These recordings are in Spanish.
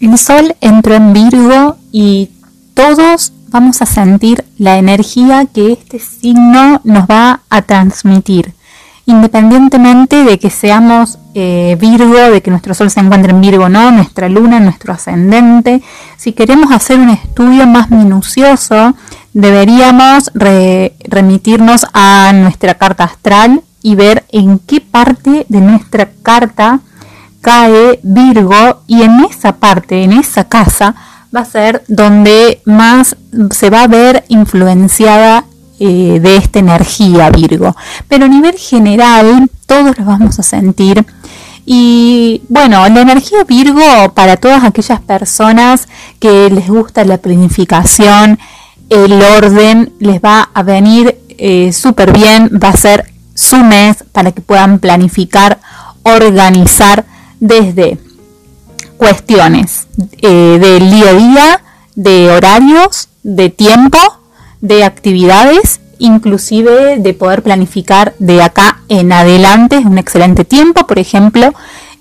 El sol entró en Virgo y todos vamos a sentir la energía que este signo nos va a transmitir. Independientemente de que seamos eh, Virgo, de que nuestro sol se encuentre en Virgo o no, nuestra luna, nuestro ascendente, si queremos hacer un estudio más minucioso, deberíamos remitirnos a nuestra carta astral y ver en qué parte de nuestra carta cae Virgo y en esa parte, en esa casa, va a ser donde más se va a ver influenciada eh, de esta energía Virgo. Pero a nivel general, todos lo vamos a sentir. Y bueno, la energía Virgo para todas aquellas personas que les gusta la planificación, el orden, les va a venir eh, súper bien, va a ser su mes para que puedan planificar, organizar desde cuestiones eh, del día día, de horarios, de tiempo, de actividades, inclusive de poder planificar de acá en adelante, es un excelente tiempo, por ejemplo,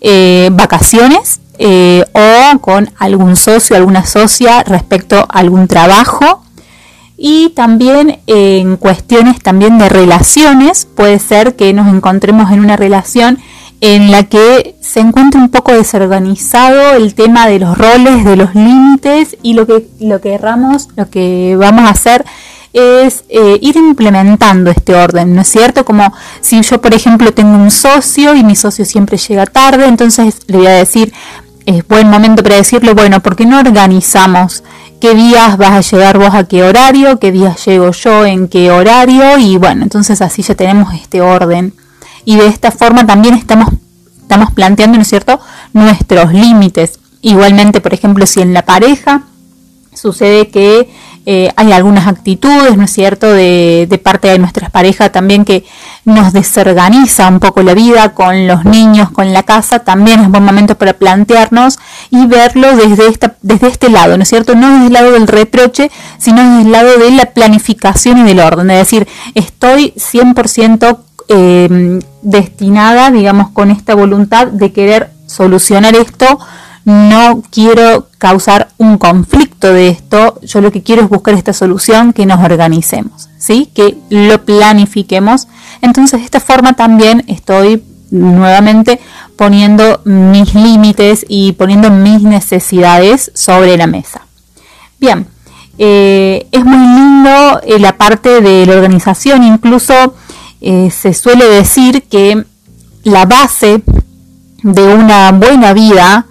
eh, vacaciones eh, o con algún socio, alguna socia respecto a algún trabajo. Y también en cuestiones también de relaciones, puede ser que nos encontremos en una relación en la que se encuentra un poco desorganizado el tema de los roles, de los límites y lo que, lo que erramos, lo que vamos a hacer es eh, ir implementando este orden, ¿no es cierto? Como si yo, por ejemplo, tengo un socio y mi socio siempre llega tarde, entonces le voy a decir, es buen momento para decirle, bueno, ¿por qué no organizamos qué días vas a llegar vos a qué horario, qué días llego yo en qué horario? Y bueno, entonces así ya tenemos este orden y de esta forma también estamos, estamos planteando, ¿no es cierto?, nuestros límites. Igualmente, por ejemplo, si en la pareja sucede que eh, hay algunas actitudes, ¿no es cierto?, de, de, parte de nuestras parejas también que nos desorganiza un poco la vida con los niños, con la casa, también es buen momento para plantearnos y verlo desde, esta, desde este lado, ¿no es cierto?, no desde el lado del reproche, sino desde el lado de la planificación y del orden, es decir, estoy 100% eh, destinada, digamos, con esta voluntad de querer solucionar esto. No quiero causar un conflicto de esto. Yo lo que quiero es buscar esta solución, que nos organicemos, ¿sí? Que lo planifiquemos. Entonces, de esta forma también estoy nuevamente poniendo mis límites y poniendo mis necesidades sobre la mesa. Bien, eh, es muy lindo eh, la parte de la organización, incluso eh, se suele decir que la base de una buena vida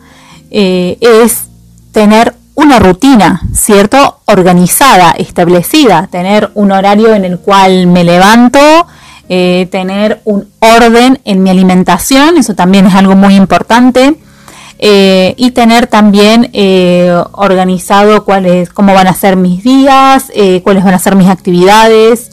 eh, es tener una rutina, ¿cierto? Organizada, establecida, tener un horario en el cual me levanto, eh, tener un orden en mi alimentación, eso también es algo muy importante, y tener también organizado cuáles, cómo van a ser mis días, cuáles van a ser mis actividades,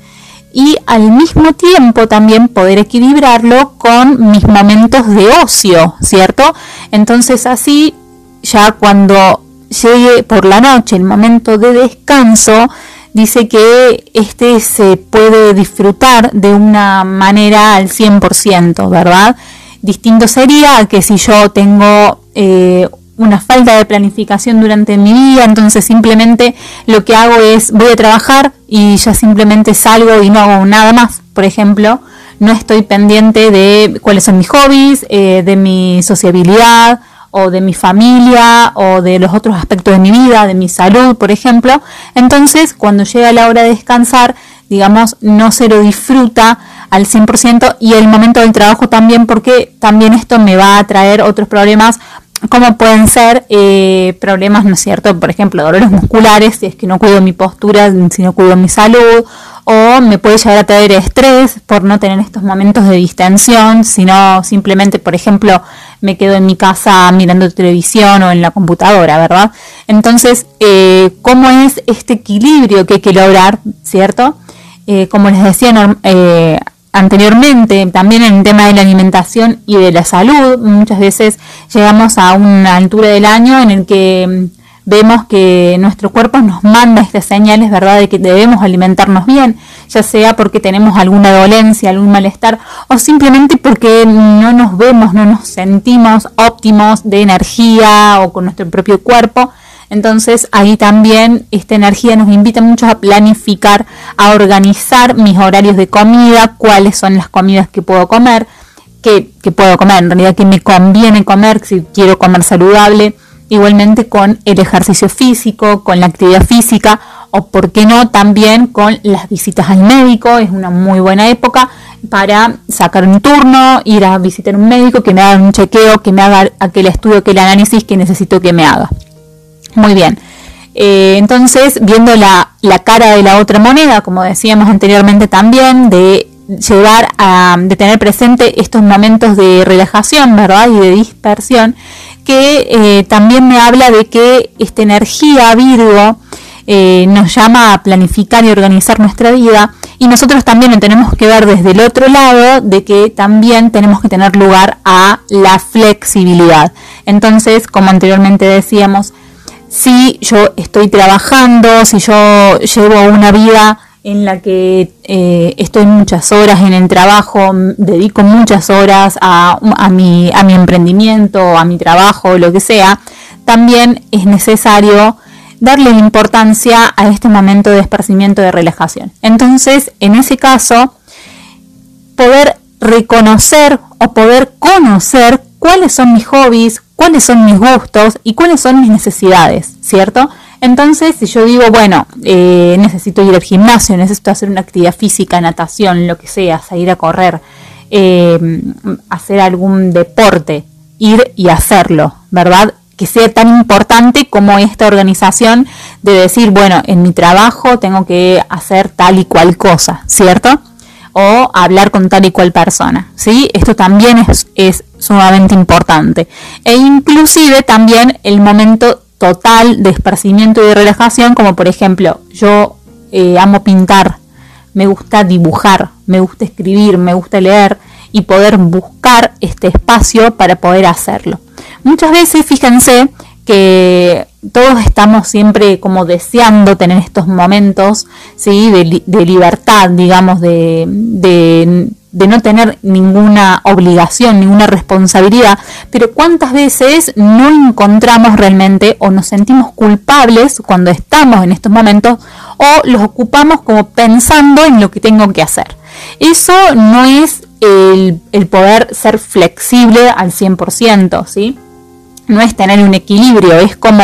y al mismo tiempo también poder equilibrarlo con mis momentos de ocio, ¿cierto? Entonces así ya cuando llegue por la noche el momento de descanso, dice que este se puede disfrutar de una manera al 100%, ¿verdad? Distinto sería que si yo tengo eh, una falta de planificación durante mi día, entonces simplemente lo que hago es voy a trabajar y ya simplemente salgo y no hago nada más. Por ejemplo, no estoy pendiente de cuáles son mis hobbies, eh, de mi sociabilidad o de mi familia o de los otros aspectos de mi vida, de mi salud, por ejemplo. Entonces, cuando llega la hora de descansar, digamos, no se lo disfruta al 100% y el momento del trabajo también porque también esto me va a traer otros problemas como pueden ser eh, problemas, ¿no es cierto? Por ejemplo, dolores musculares, si es que no cuido mi postura, si no cuido mi salud, o me puede llegar a traer estrés por no tener estos momentos de distensión, sino simplemente, por ejemplo, me quedo en mi casa mirando televisión o en la computadora, ¿verdad? Entonces, eh, ¿cómo es este equilibrio que hay que lograr, ¿cierto? Eh, como les decía eh, anteriormente, también en el tema de la alimentación y de la salud, muchas veces llegamos a una altura del año en el que vemos que nuestro cuerpo nos manda estas señales, ¿verdad?, de que debemos alimentarnos bien, ya sea porque tenemos alguna dolencia, algún malestar, o simplemente porque no nos vemos, no nos sentimos óptimos de energía o con nuestro propio cuerpo. Entonces ahí también esta energía nos invita mucho a planificar, a organizar mis horarios de comida, cuáles son las comidas que puedo comer, que, puedo comer, en realidad que me conviene comer si quiero comer saludable, igualmente con el ejercicio físico, con la actividad física o, por qué no, también con las visitas al médico. Es una muy buena época para sacar un turno, ir a visitar un médico, que me haga un chequeo, que me haga aquel estudio, aquel análisis que necesito que me haga. Muy bien. Eh, entonces, viendo la, la cara de la otra moneda, como decíamos anteriormente también, de llevar a de tener presente estos momentos de relajación, ¿verdad? Y de dispersión, que eh, también me habla de que esta energía Virgo eh, nos llama a planificar y organizar nuestra vida y nosotros también lo tenemos que ver desde el otro lado de que también tenemos que tener lugar a la flexibilidad. Entonces, como anteriormente decíamos, si yo estoy trabajando, si yo llevo una vida en la que eh, estoy muchas horas en el trabajo, dedico muchas horas a, a, mi, a mi emprendimiento, a mi trabajo, lo que sea, también es necesario darle importancia a este momento de esparcimiento de relajación. Entonces, en ese caso, poder reconocer o poder conocer cuáles son mis hobbies, cuáles son mis gustos y cuáles son mis necesidades, ¿cierto? Entonces, si yo digo, bueno, eh, necesito ir al gimnasio, necesito hacer una actividad física, natación, lo que sea, salir a correr, eh, hacer algún deporte, ir y hacerlo, ¿verdad? Que sea tan importante como esta organización de decir, bueno, en mi trabajo tengo que hacer tal y cual cosa, ¿cierto? O hablar con tal y cual persona, ¿sí? Esto también es, sumamente importante. E inclusive también el momento total de esparcimiento y de relajación, como por ejemplo, yo eh, amo pintar, me gusta dibujar, me gusta escribir, me gusta leer y poder buscar este espacio para poder hacerlo. Muchas veces, fíjense que todos estamos siempre como deseando tener estos momentos ¿sí? de, libertad, digamos, de, de no tener ninguna obligación, ninguna responsabilidad, pero cuántas veces no encontramos realmente o nos sentimos culpables cuando estamos en estos momentos o los ocupamos como pensando en lo que tengo que hacer. Eso no es el, el poder ser flexible al 100%, ¿sí? No es tener un equilibrio, es como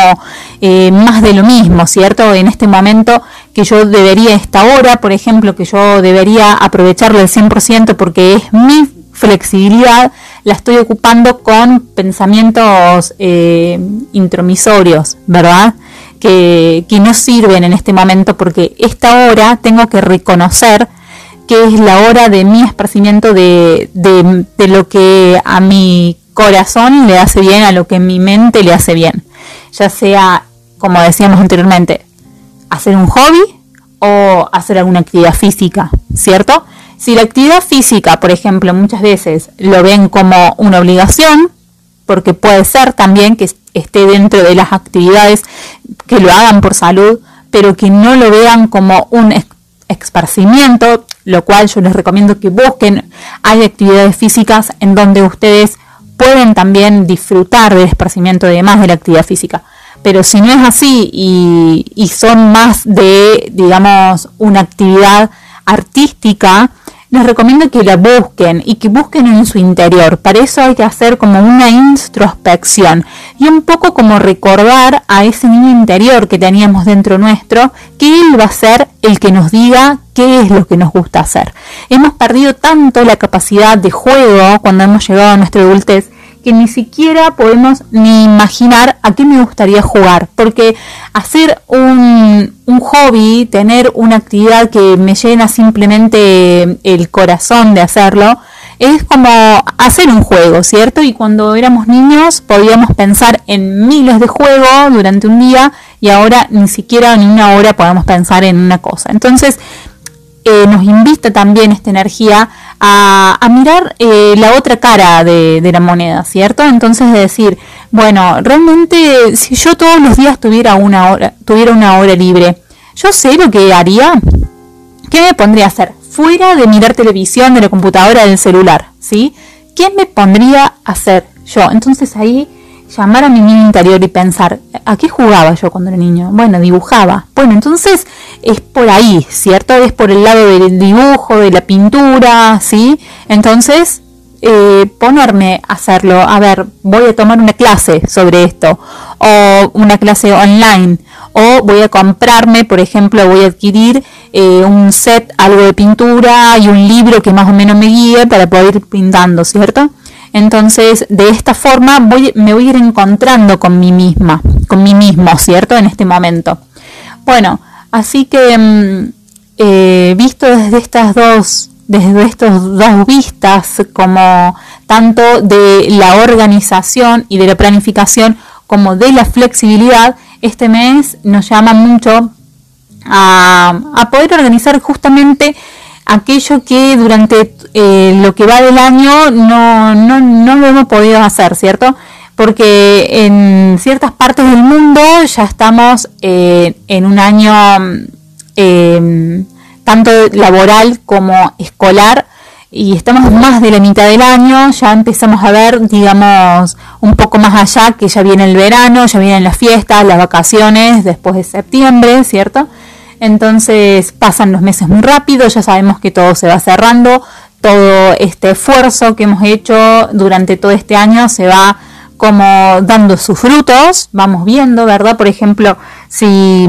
eh, más de lo mismo, ¿cierto? En este momento que yo debería, esta hora, por ejemplo, que yo debería aprovecharlo al 100% porque es mi flexibilidad, la estoy ocupando con pensamientos eh, intromisorios, ¿verdad? Que, que no sirven en este momento porque esta hora tengo que reconocer que es la hora de mi esparcimiento de, de, de lo que a mi corazón le hace bien a lo que mi mente le hace bien. Ya sea, como decíamos anteriormente, hacer un hobby o hacer alguna actividad física, ¿cierto? Si la actividad física, por ejemplo, muchas veces lo ven como una obligación, porque puede ser también que esté dentro de las actividades que lo hagan por salud, pero que no lo vean como un esparcimiento, lo cual yo les recomiendo que busquen. Hay actividades físicas en donde ustedes pueden también disfrutar del esparcimiento de más de la actividad física. Pero si no es así y, y son más de, digamos, una actividad artística, les recomiendo que la busquen y que busquen en su interior. Para eso hay que hacer como una introspección y un poco como recordar a ese niño interior que teníamos dentro nuestro, que él va a ser el que nos diga qué es lo que nos gusta hacer. Hemos perdido tanto la capacidad de juego cuando hemos llegado a nuestra adultez ni siquiera podemos ni imaginar a qué me gustaría jugar, porque hacer un, un hobby, tener una actividad que me llena simplemente el corazón de hacerlo, es como hacer un juego, ¿cierto? Y cuando éramos niños podíamos pensar en miles de juegos durante un día y ahora ni siquiera en una hora podemos pensar en una cosa. Entonces, eh, nos invita también esta energía a, mirar eh, la otra cara de, la moneda, ¿cierto? Entonces de decir, bueno, realmente si yo todos los días tuviera una hora, tuviera una hora libre, yo sé lo que haría. ¿Qué me pondría a hacer? Fuera de mirar televisión, de la computadora, del celular, ¿sí? ¿Qué me pondría a hacer yo? Entonces ahí llamar a mi niño interior y pensar, ¿a qué jugaba yo cuando era niño? Bueno, dibujaba. Bueno, entonces es por ahí, ¿cierto? Es por el lado del dibujo, de la pintura, ¿sí? Entonces, eh, ponerme a hacerlo, a ver, voy a tomar una clase sobre esto, o una clase online, o voy a comprarme, por ejemplo, voy a adquirir eh, un set, algo de pintura y un libro que más o menos me guíe para poder ir pintando, ¿cierto? Entonces, de esta forma voy, me voy a ir encontrando con mí misma, con mí mismo, ¿cierto? En este momento. Bueno, así que mm, eh, visto desde estas dos, desde estos dos vistas, como tanto de la organización y de la planificación, como de la flexibilidad, este mes nos llama mucho a, a poder organizar justamente aquello que durante eh, lo que va del año no, no, no lo hemos podido hacer, ¿cierto? Porque en ciertas partes del mundo ya estamos eh, en un año em, tanto laboral como escolar y estamos más de la mitad del año, ya empezamos a ver, digamos, un poco más allá que ya viene el verano, ya vienen las fiestas, las vacaciones después de septiembre, ¿cierto? Entonces pasan los meses muy rápido, ya sabemos que todo se va cerrando, todo este esfuerzo que hemos hecho durante todo este año se va como dando sus frutos, vamos viendo, ¿verdad? Por ejemplo, si,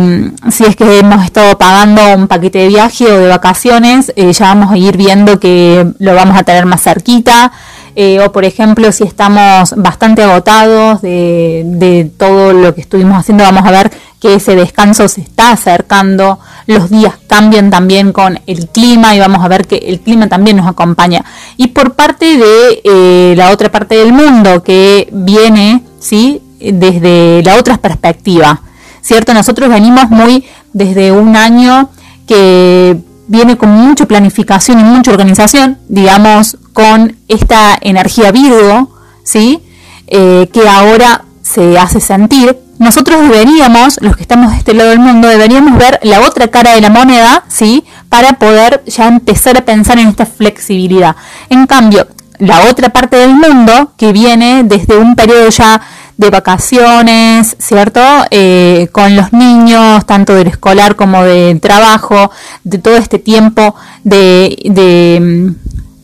si es que hemos estado pagando un paquete de viaje o de vacaciones, eh, ya vamos a ir viendo que lo vamos a tener más cerquita, eh, o por ejemplo, si estamos bastante agotados de, de todo lo que estuvimos haciendo, vamos a ver que ese descanso se está acercando, los días cambian también con el clima y vamos a ver que el clima también nos acompaña. Y por parte de eh, la otra parte del mundo que viene, ¿sí? Desde la otra perspectiva, ¿cierto? Nosotros venimos muy desde un año que viene con mucha planificación y mucha organización, digamos, con esta energía Virgo, ¿sí? Eh, que ahora se hace sentir nosotros deberíamos, los que estamos de este lado del mundo, deberíamos ver la otra cara de la moneda, ¿sí? Para poder ya empezar a pensar en esta flexibilidad. En cambio, la otra parte del mundo, que viene desde un periodo ya de vacaciones, ¿cierto? Eh, con los niños, tanto del escolar como del trabajo, de todo este tiempo de, de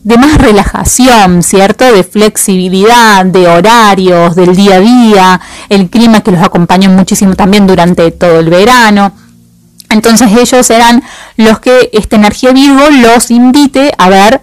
de más relajación, ¿cierto? De flexibilidad, de horarios, del día a día, el clima que los acompañó muchísimo también durante todo el verano. Entonces ellos serán los que esta energía Virgo los invite a ver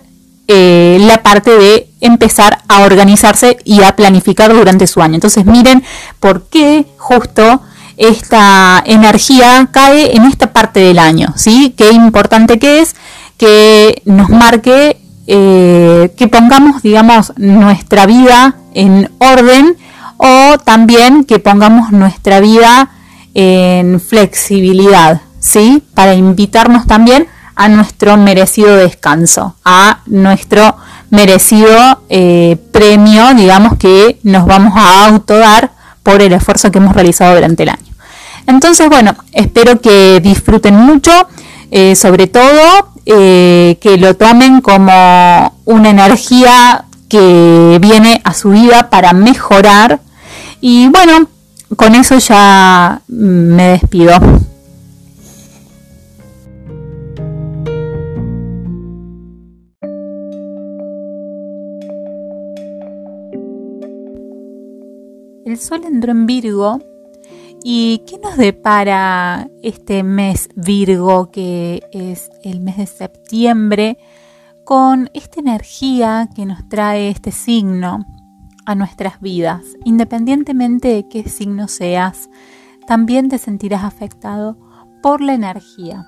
eh, la parte de empezar a organizarse y a planificar durante su año. Entonces miren por qué justo esta energía cae en esta parte del año, ¿sí? Qué importante que es que nos marque eh, que pongamos, digamos, nuestra vida en orden o también que pongamos nuestra vida en flexibilidad, ¿sí? Para invitarnos también a nuestro merecido descanso, a nuestro merecido eh, premio, digamos, que nos vamos a autodar por el esfuerzo que hemos realizado durante el año. Entonces, bueno, espero que disfruten mucho, eh, sobre todo eh, que lo tomen como una energía que viene a su vida para mejorar. Y bueno, con eso ya me despido. El sol entró en Virgo ¿Y qué nos depara este mes Virgo, que es el mes de septiembre, con esta energía que nos trae este signo a nuestras vidas? Independientemente de qué signo seas, también te sentirás afectado por la energía,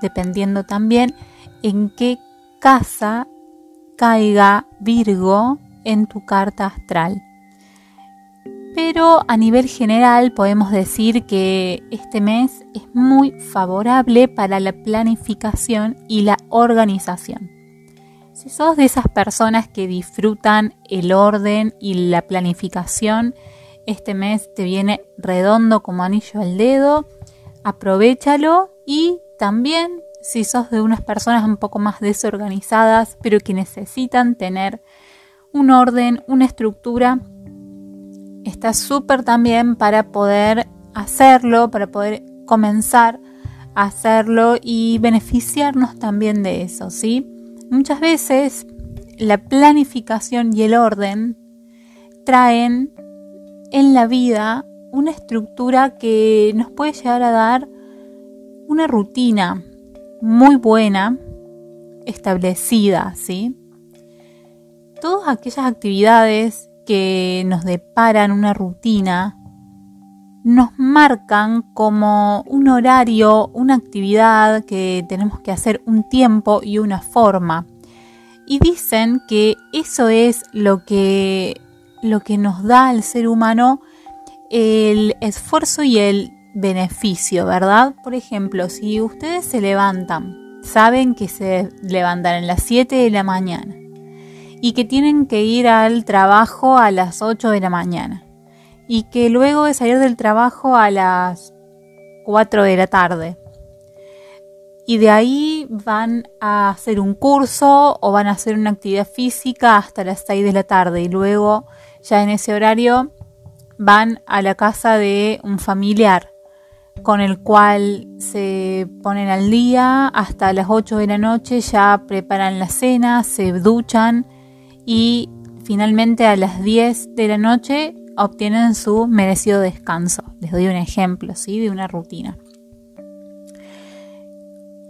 dependiendo también en qué casa caiga Virgo en tu carta astral pero a nivel general podemos decir que este mes es muy favorable para la planificación y la organización. Si sos de esas personas que disfrutan el orden y la planificación, este mes te viene redondo como anillo al dedo, aprovechalo y también si sos de unas personas un poco más desorganizadas, pero que necesitan tener un orden, una estructura, está súper también para poder hacerlo, para poder comenzar a hacerlo y beneficiarnos también de eso, ¿sí? Muchas veces la planificación y el orden traen en la vida una estructura que nos puede llegar a dar una rutina muy buena, establecida, ¿sí? Todas aquellas actividades que nos deparan una rutina nos marcan como un horario, una actividad que tenemos que hacer un tiempo y una forma. Y dicen que eso es lo que, lo que nos da al ser humano el esfuerzo y el beneficio, ¿verdad? Por ejemplo, si ustedes se levantan, saben que se levantan a las 7 de la mañana y que tienen que ir al trabajo a las 8 de la mañana y que luego de salir del trabajo a las 4 de la tarde. Y de ahí van a hacer un curso o van a hacer una actividad física hasta las 6 de la tarde y luego ya en ese horario van a la casa de un familiar con el cual se ponen al día hasta las 8 de la noche, ya preparan la cena, se duchan y finalmente a las 10 de la noche obtienen su merecido descanso. Les doy un ejemplo, ¿sí? De una rutina.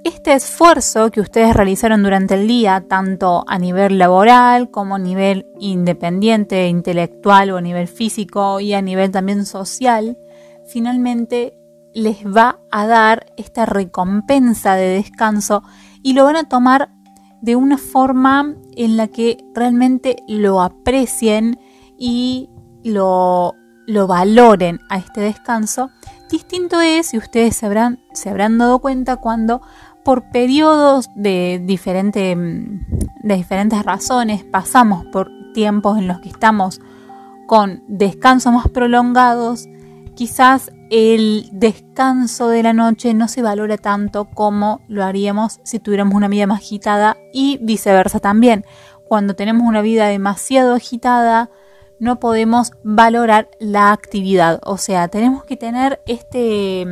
Este esfuerzo que ustedes realizaron durante el día, tanto a nivel laboral como a nivel independiente, intelectual o a nivel físico y a nivel también social, finalmente les va a dar esta recompensa de descanso y lo van a tomar de una forma en la que realmente lo aprecien y lo, lo valoren a este descanso. Distinto es, si ustedes se habrán, se habrán dado cuenta, cuando por periodos de, diferente, de diferentes razones pasamos por tiempos en los que estamos con descansos más prolongados, quizás el descanso de la noche no se valora tanto como lo haríamos si tuviéramos una vida más agitada y viceversa también. Cuando tenemos una vida demasiado agitada, no podemos valorar la actividad. O sea, tenemos que tener este,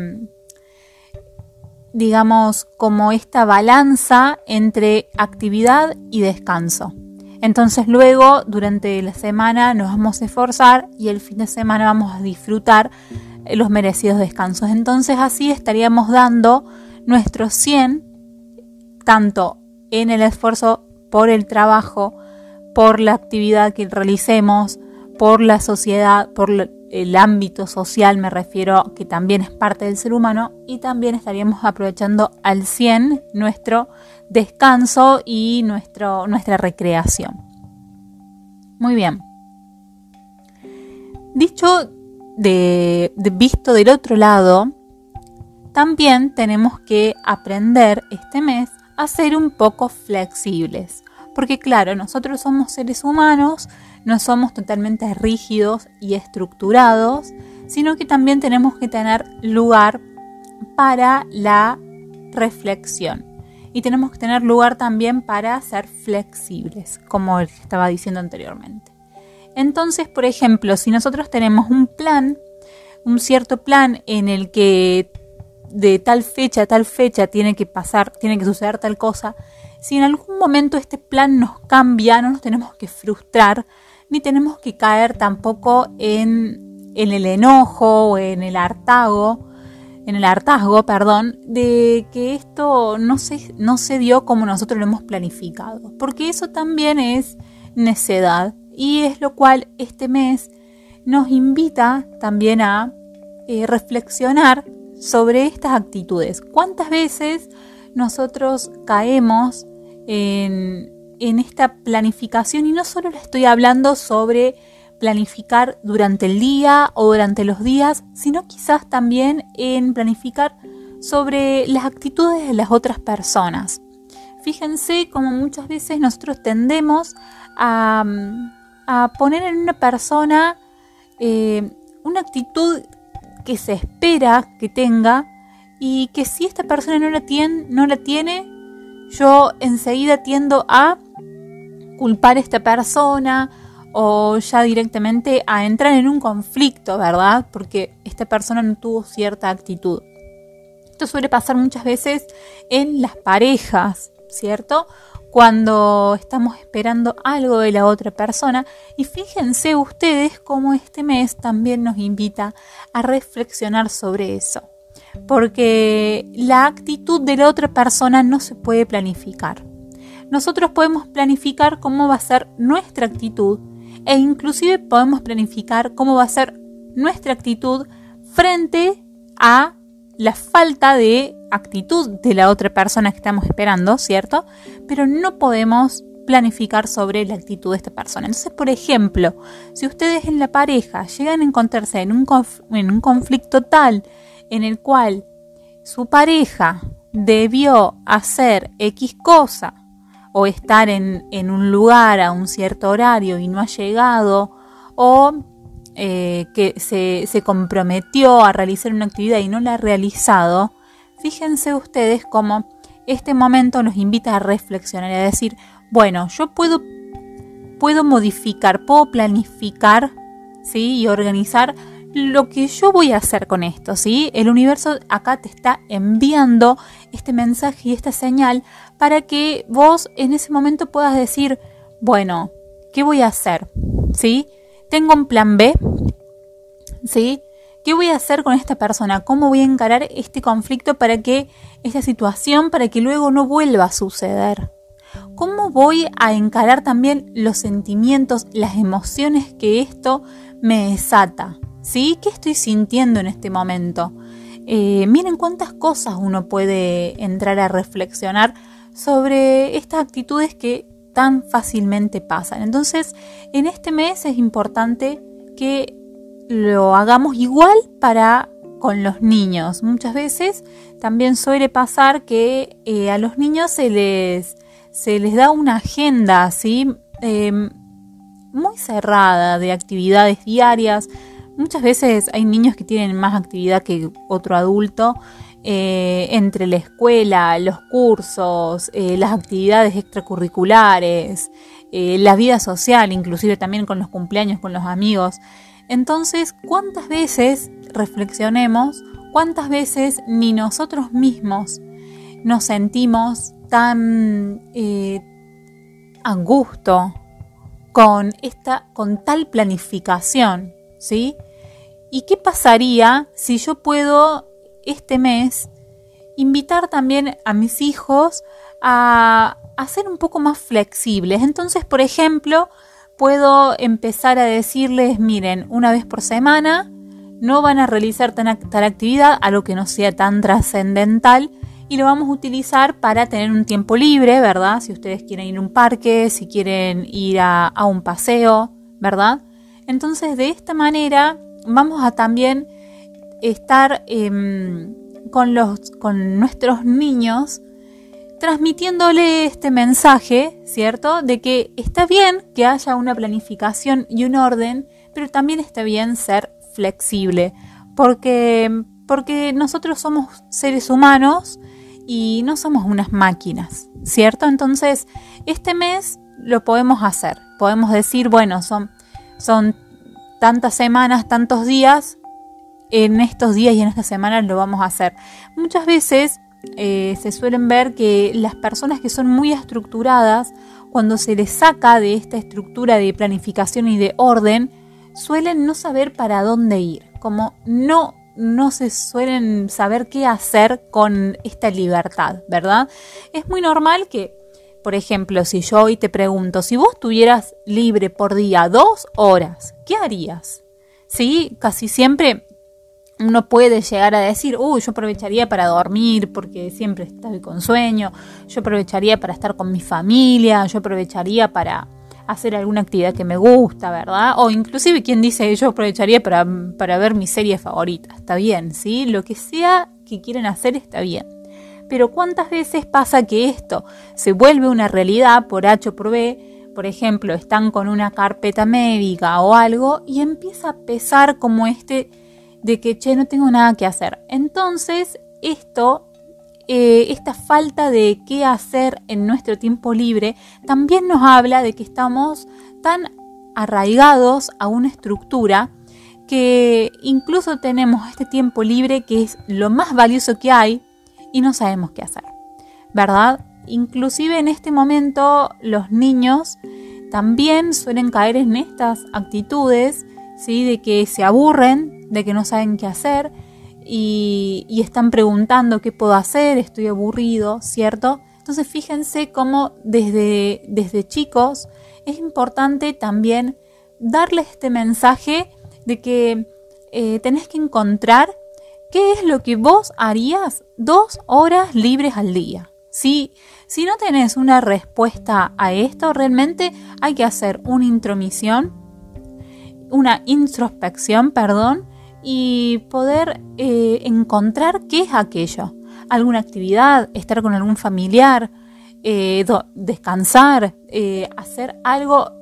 digamos, como esta balanza entre actividad y descanso. Entonces luego, durante la semana, nos vamos a esforzar y el fin de semana vamos a disfrutar los merecidos descansos. Entonces así estaríamos dando nuestros 100, tanto en el esfuerzo por el trabajo, por la actividad que realicemos, por la sociedad, por el ámbito social, me refiero que también es parte del ser humano, y también estaríamos aprovechando al 100 nuestro descanso y nuestro, nuestra recreación. Muy bien. Dicho de, visto del otro lado, también tenemos que aprender este mes a ser un poco flexibles. Porque claro, nosotros somos seres humanos, no somos totalmente rígidos y estructurados, sino que también tenemos que tener lugar para la reflexión. Y tenemos que tener lugar también para ser flexibles, como estaba diciendo anteriormente. Entonces, por ejemplo, si nosotros tenemos un plan, un cierto plan en el que de tal fecha a tal fecha tiene que pasar, tiene que suceder tal cosa, si en algún momento este plan nos cambia, no nos tenemos que frustrar, ni tenemos que caer tampoco en, el enojo o en el hartago, en el hartazgo, perdón, de que esto no se, no se dio como nosotros lo hemos planificado, porque eso también es necedad y es lo cual este mes nos invita también a eh, reflexionar sobre estas actitudes. ¿Cuántas veces nosotros caemos en, en esta planificación y no solo le estoy hablando sobre planificar durante el día o durante los días, sino quizás también en planificar sobre las actitudes de las otras personas. Fíjense como muchas veces nosotros tendemos a, poner en una persona eh, una actitud que se espera que tenga y que si esta persona no la tiene, no la tiene yo enseguida tiendo a culpar a esta persona o ya directamente a entrar en un conflicto, ¿verdad? Porque esta persona no tuvo cierta actitud. Esto suele pasar muchas veces en las parejas, ¿cierto? Cuando estamos esperando algo de la otra persona. Y fíjense ustedes cómo este mes también nos invita a reflexionar sobre eso. Porque la actitud de la otra persona no se puede planificar. Nosotros podemos planificar cómo va a ser nuestra actitud e inclusive podemos planificar cómo va a ser nuestra actitud frente a la falta de actitud de la otra persona que estamos esperando, ¿cierto? Pero no podemos planificar sobre la actitud de esta persona. Entonces, por ejemplo, si ustedes en la pareja llegan a encontrarse en un, en un conflicto tal en el cual su pareja debió hacer X cosa o estar en, un lugar a un cierto horario y no ha llegado, o eh, que se, se comprometió a realizar una actividad y no la ha realizado, fíjense ustedes cómo este momento nos invita a reflexionar y a decir, bueno, yo puedo, puedo modificar, puedo planificar ¿sí? y organizar lo que yo voy a hacer con esto, ¿sí? El universo acá te está enviando este mensaje y esta señal para que vos en ese momento puedas decir, bueno, ¿qué voy a hacer? ¿Sí? ¿Tengo un plan B? ¿Sí? ¿Qué voy a hacer con esta persona? ¿Cómo voy a encarar este conflicto para que esta situación, para que luego no vuelva a suceder? ¿Cómo voy a encarar también los sentimientos, las emociones que esto me desata? ¿Sí? ¿Qué estoy sintiendo en este momento? Eh, miren cuántas cosas uno puede entrar a reflexionar sobre estas actitudes que tan fácilmente pasan. Entonces, en este mes es importante que lo hagamos igual para con los niños. Muchas veces también suele pasar que eh, a los niños se les, se les da una agenda así em, muy cerrada de actividades diarias, Muchas veces hay niños que tienen más actividad que otro adulto. Eh, entre la escuela, los cursos, eh, las actividades extracurriculares, la vida social, inclusive también con los cumpleaños, con los amigos. Entonces, ¿cuántas veces reflexionemos? ¿Cuántas veces ni nosotros mismos nos sentimos tan a gusto con esta, con tal planificación, ¿sí? ¿Y qué pasaría si yo puedo este mes invitar también a mis hijos a, ser un poco más flexibles? Entonces, por ejemplo, puedo empezar a decirles, miren, una vez por semana no van a realizar tal, actividad, algo que no sea tan trascendental, y lo vamos a utilizar para tener un tiempo libre, ¿verdad? Si ustedes quieren ir a un parque, si quieren ir a, un paseo, ¿verdad? Entonces, de esta manera vamos a también estar em, con, los, con nuestros niños transmitiéndole este mensaje, ¿cierto? De que está bien que haya una planificación y un orden, pero también está bien ser flexible, porque, porque nosotros somos seres humanos y no somos unas máquinas, ¿cierto? Entonces, este mes lo podemos hacer, podemos decir, bueno, son, son tantas semanas, tantos días, en estos días y en estas semanas lo vamos a hacer. Muchas veces eh, se suelen ver que las personas que son muy estructuradas, cuando se les saca de esta estructura de planificación y de orden, suelen no saber para dónde ir, como no no se suelen saber qué hacer con esta libertad, ¿verdad? Es muy normal que por ejemplo, si yo hoy te pregunto, si vos tuvieras libre por día dos horas, ¿qué harías? Sí, casi siempre uno puede llegar a decir, uy, yo aprovecharía para dormir porque siempre estoy con sueño, yo aprovecharía para estar con mi familia, yo aprovecharía para hacer alguna actividad que me gusta, ¿verdad? O inclusive quien dice, yo aprovecharía para, para ver mi serie favorita, está bien, ¿sí? Lo que sea que quieran hacer está bien. Pero ¿cuántas veces pasa que esto se vuelve una realidad por H o por B? Por ejemplo, están con una carpeta médica o algo y empieza a pesar como este de que, che, no tengo nada que hacer. Entonces, esto, eh, esta falta de qué hacer en nuestro tiempo libre, también nos habla de que estamos tan arraigados a una estructura que incluso tenemos este tiempo libre que es lo más valioso que hay y no sabemos qué hacer, ¿verdad? Inclusive en este momento los niños también suelen caer en estas actitudes, ¿sí? De que se aburren, de que no saben qué hacer y, están preguntando qué puedo hacer, estoy aburrido, ¿cierto? Entonces fíjense cómo desde, desde chicos es importante también darles este mensaje de que eh, tenés que encontrar qué es lo que vos harías dos horas libres al día. Si, si no tenés una respuesta a esto, realmente hay que hacer una intromisión, una introspección, perdón, y poder eh, encontrar qué es aquello. Alguna actividad, estar con algún familiar, eh, descansar, hacer algo.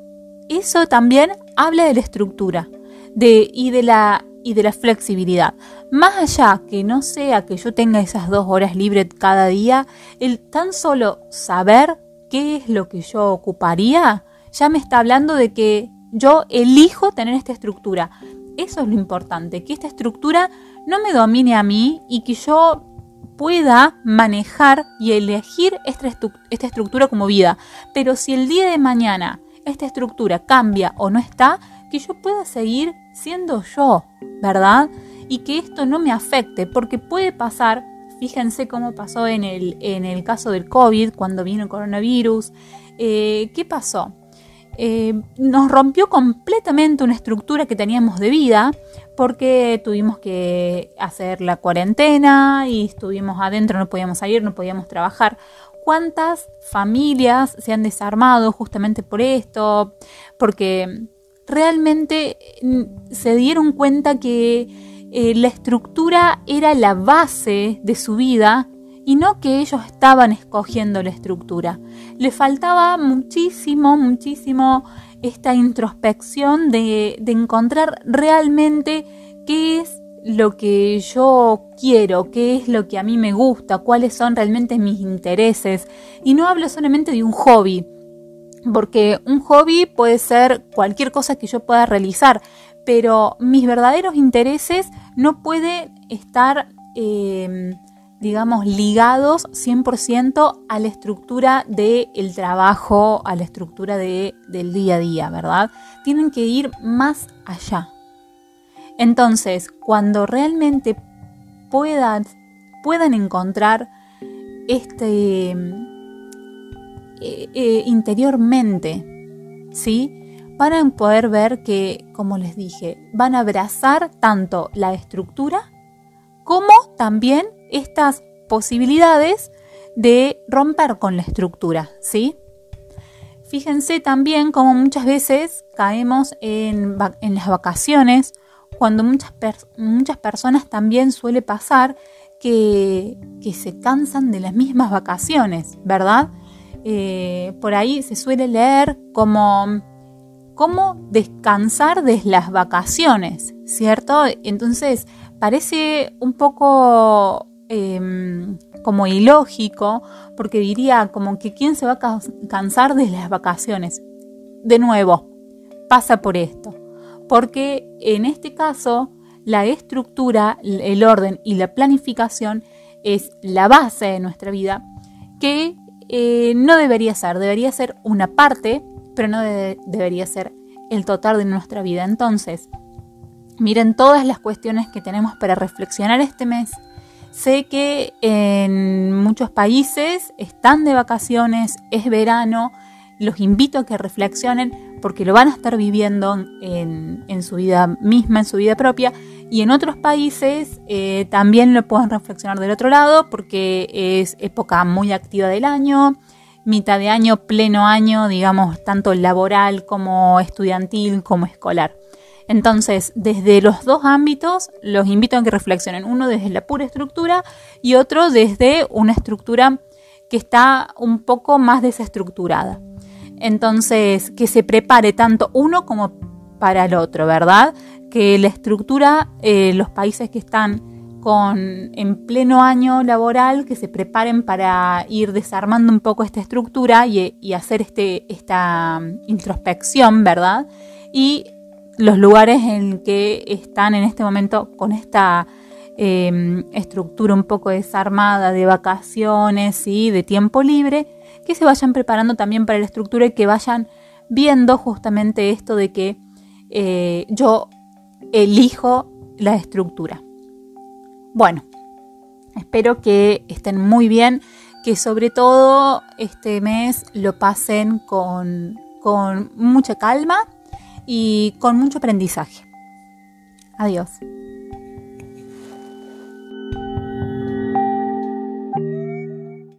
Eso también habla de la estructura de, y, de la, y de la flexibilidad. Más allá que no sea que yo tenga esas dos horas libres cada día, el tan solo saber qué es lo que yo ocuparía, ya me está hablando de que yo elijo tener esta estructura. Eso es lo importante, que esta estructura no me domine a mí y que yo pueda manejar y elegir esta, esta estructura como vida. Pero si el día de mañana esta estructura cambia o no está, que yo pueda seguir siendo yo, ¿verdad? Y que esto no me afecte, porque puede pasar, fíjense cómo pasó en el, en el caso del COVID, cuando vino el coronavirus, eh, ¿qué pasó? Eh, nos rompió completamente una estructura que teníamos de vida porque tuvimos que hacer la cuarentena y estuvimos adentro, no podíamos salir, no podíamos trabajar. ¿Cuántas familias se han desarmado justamente por esto? Porque realmente mm, se dieron cuenta que eh, la estructura era la base de su vida y no que ellos estaban escogiendo la estructura. Le faltaba muchísimo, muchísimo esta introspección de, de encontrar realmente qué es lo que yo quiero, qué es lo que a mí me gusta, cuáles son realmente mis intereses. Y no hablo solamente de un hobby, porque un hobby puede ser cualquier cosa que yo pueda realizar, pero mis verdaderos intereses no pueden estar, em, digamos, ligados 100% a la estructura del trabajo, a la estructura de, del día a día, ¿verdad? Tienen que ir más allá. Entonces, cuando realmente puedan, puedan encontrar este eh, eh, interiormente, ¿sí? Van a poder ver que, como les dije, van a abrazar tanto la estructura como también estas posibilidades de romper con la estructura, ¿sí? Fíjense también como muchas veces caemos en, las vacaciones, cuando muchas, muchas personas también suele pasar que, que se cansan de las mismas vacaciones, ¿verdad? Eh, por ahí se suele leer como cómo descansar de las vacaciones, ¿cierto? Entonces parece un poco em, como ilógico, porque diría como que quién se va a cansar de las vacaciones. De nuevo, pasa por esto, porque en este caso la estructura, el orden y la planificación es la base de nuestra vida que eh, no debería ser, debería ser una parte, pero no debería ser el total de nuestra vida. Entonces, miren todas las cuestiones que tenemos para reflexionar este mes. Sé que en muchos países están de vacaciones, es verano, los invito a que reflexionen porque lo van a estar viviendo en, en su vida misma, en su vida propia, y en otros países eh, también lo pueden reflexionar del otro lado porque es época muy activa del año, mitad de año, pleno año, digamos, tanto laboral como estudiantil como escolar. Entonces, desde los dos ámbitos, los invito a que reflexionen. Uno desde la pura estructura y otro desde una estructura que está un poco más desestructurada. Entonces, que se prepare tanto uno como para el otro, ¿verdad? Que la estructura, eh, los países que están con, en pleno año laboral, que se preparen para ir desarmando un poco esta estructura y, hacer este, esta introspección, ¿verdad? Y los lugares en que están en este momento con esta em, estructura un poco desarmada de vacaciones y de tiempo libre, que se vayan preparando también para la estructura y que vayan viendo justamente esto de que eh, yo elijo la estructura. Bueno, espero que estén muy bien, que sobre todo este mes lo pasen con, con mucha calma y con mucho aprendizaje. Adiós.